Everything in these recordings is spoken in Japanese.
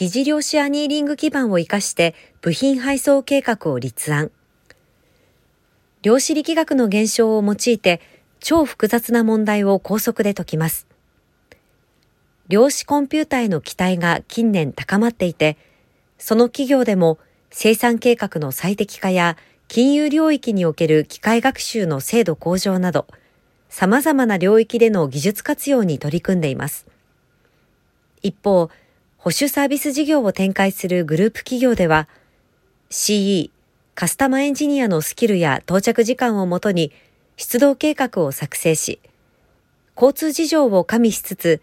疑似量子アニーリング基盤を活かして部品配送計画を立案。量子力学の現象を用いて超複雑な問題を高速で解きます。量子コンピュータへの期待が近年高まっていて、その企業でも生産計画の最適化や金融領域における機械学習の精度向上など、様々な領域での技術活用に取り組んでいます。一方、保守サービス事業を展開するグループ企業では、CE、カスタマーエンジニアのスキルや到着時間をもとに出動計画を作成し、交通事情を加味しつつ、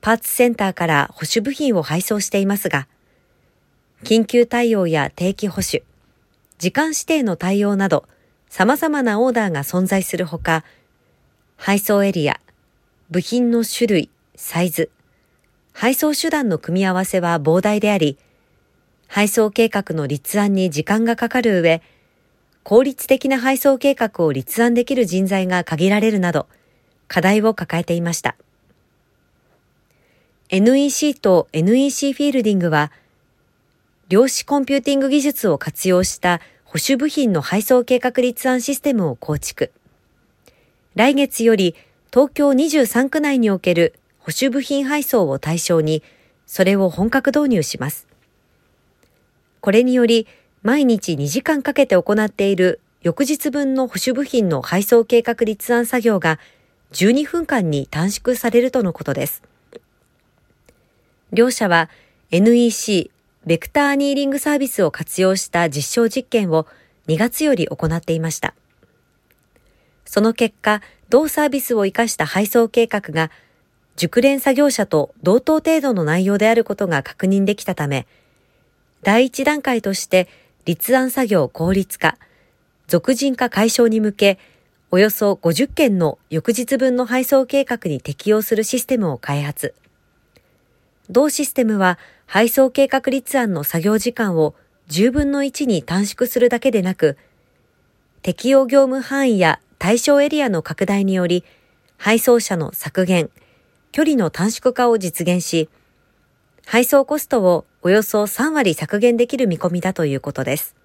パーツセンターから保守部品を配送していますが、緊急対応や定期保守、時間指定の対応など、様々なオーダーが存在するほか、配送エリア、部品の種類、サイズ、配送手段の組み合わせは膨大であり、配送計画の立案に時間がかかる上、効率的な配送計画を立案できる人材が限られるなど、課題を抱えていました。NEC と NEC フィールディングは、量子コンピューティング技術を活用した保守部品の配送計画立案システムを構築。来月より東京23区内における保守部品配送を対象に、それを本格導入します。これにより、毎日2時間かけて行っている翌日分の保守部品の配送計画立案作業が12分間に短縮されるとのことです。両社は NEC ベクターアニーリングサービスを活用した実証実験を2月より行っていました。その結果、同サービスを活かした配送計画が熟練作業者と同等程度の内容であることが確認できたため、第一段階として立案作業効率化、俗人化解消に向け、およそ50件の翌日分の配送計画に適用するシステムを開発。同システムは配送計画立案の作業時間を10分の1に短縮するだけでなく、適用業務範囲や対象エリアの拡大により、配送者の削減、距離の短縮化を実現し、配送コストをおよそ3割削減できる見込みだということです。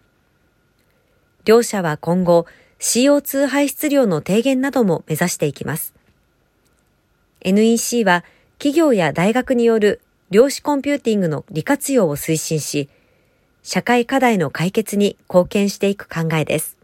両社は今後、CO2 排出量の低減なども目指していきます。NEC は企業や大学による量子コンピューティングの利活用を推進し、社会課題の解決に貢献していく考えです。